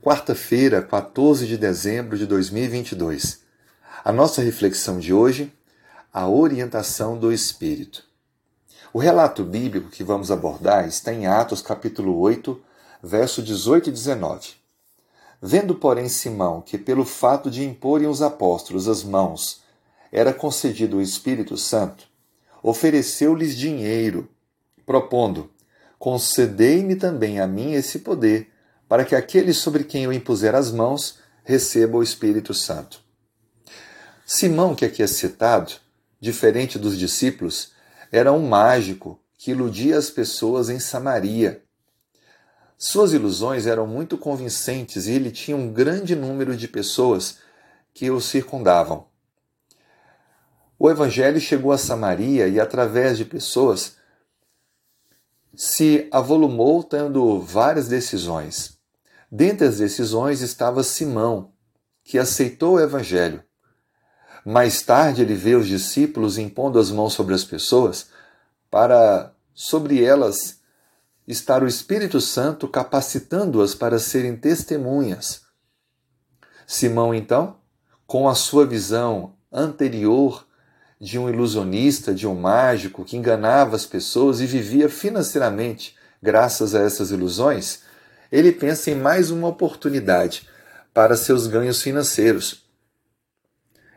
quarta-feira, 14 de dezembro de 2022. A nossa reflexão de hoje, a orientação do Espírito. O relato bíblico que vamos abordar está em Atos capítulo 8, verso 18 e 19. Vendo, porém, Simão que pelo fato de imporem os apóstolos as mãos era concedido o Espírito Santo, ofereceu-lhes dinheiro, propondo: Concedei-me também a mim esse poder para que aquele sobre quem eu impuser as mãos receba o Espírito Santo. Simão, que aqui é citado, diferente dos discípulos, era um mágico que iludia as pessoas em Samaria. Suas ilusões eram muito convincentes e ele tinha um grande número de pessoas que o circundavam. O evangelho chegou a Samaria e, através de pessoas, se avolumou tendo várias decisões. Dentre as decisões estava Simão, que aceitou o Evangelho. Mais tarde ele vê os discípulos impondo as mãos sobre as pessoas para, sobre elas, estar o Espírito Santo capacitando-as para serem testemunhas. Simão, então, com a sua visão anterior de um ilusionista, de um mágico que enganava as pessoas e vivia financeiramente graças a essas ilusões, ele pensa em mais uma oportunidade para seus ganhos financeiros.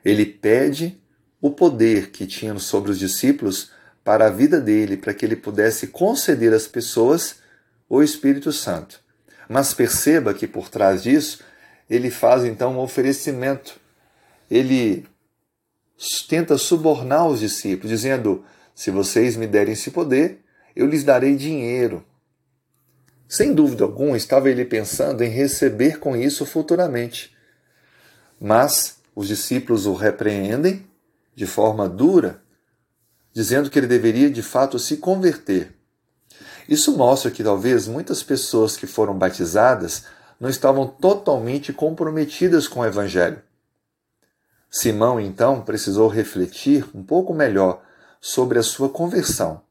Ele pede o poder que tinha sobre os discípulos para a vida dele, para que ele pudesse conceder às pessoas o Espírito Santo. Mas perceba que por trás disso, ele faz então um oferecimento. Ele tenta subornar os discípulos, dizendo: Se vocês me derem esse poder, eu lhes darei dinheiro. Sem dúvida alguma, estava ele pensando em receber com isso futuramente. Mas os discípulos o repreendem de forma dura, dizendo que ele deveria de fato se converter. Isso mostra que talvez muitas pessoas que foram batizadas não estavam totalmente comprometidas com o Evangelho. Simão, então, precisou refletir um pouco melhor sobre a sua conversão.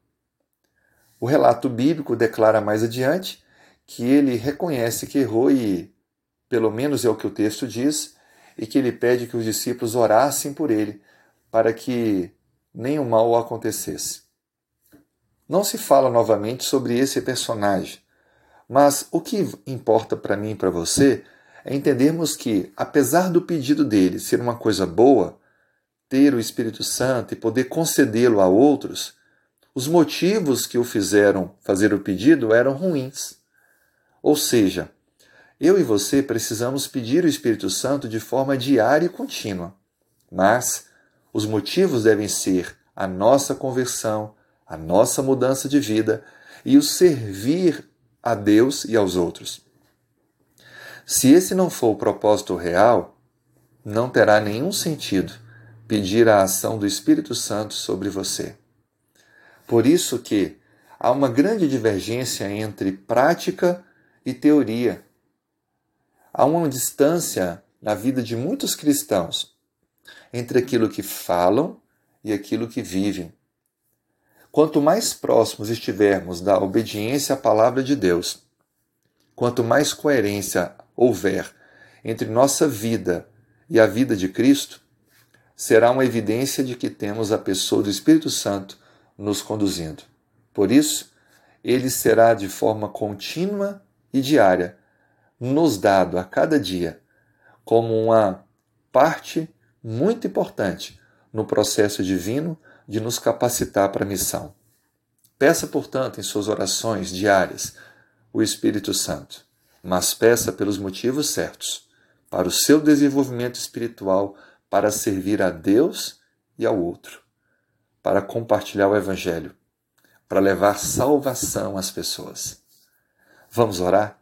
O relato bíblico declara mais adiante que ele reconhece que errou e, pelo menos é o que o texto diz, e que ele pede que os discípulos orassem por ele para que nenhum mal acontecesse. Não se fala novamente sobre esse personagem, mas o que importa para mim e para você é entendermos que, apesar do pedido dele ser uma coisa boa, ter o Espírito Santo e poder concedê-lo a outros, os motivos que o fizeram fazer o pedido eram ruins. Ou seja, eu e você precisamos pedir o Espírito Santo de forma diária e contínua, mas os motivos devem ser a nossa conversão, a nossa mudança de vida e o servir a Deus e aos outros. Se esse não for o propósito real, não terá nenhum sentido pedir a ação do Espírito Santo sobre você. Por isso que há uma grande divergência entre prática e teoria. Há uma distância na vida de muitos cristãos entre aquilo que falam e aquilo que vivem. Quanto mais próximos estivermos da obediência à palavra de Deus, quanto mais coerência houver entre nossa vida e a vida de Cristo, será uma evidência de que temos a pessoa do Espírito Santo nos conduzindo. Por isso, ele será de forma contínua e diária, nos dado a cada dia, como uma parte muito importante no processo divino de nos capacitar para a missão. Peça, portanto, em suas orações diárias o Espírito Santo, mas peça pelos motivos certos, para o seu desenvolvimento espiritual, para servir a Deus e ao outro, para compartilhar o Evangelho, para levar salvação às pessoas. Vamos orar?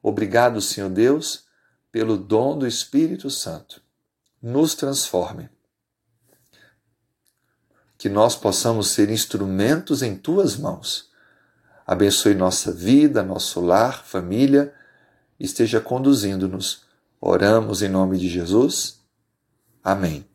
Obrigado, Senhor Deus, pelo dom do Espírito Santo. Nos transforme. Que nós possamos ser instrumentos em tuas mãos. Abençoe nossa vida, nosso lar, família, esteja conduzindo-nos. Oramos em nome de Jesus. Amém.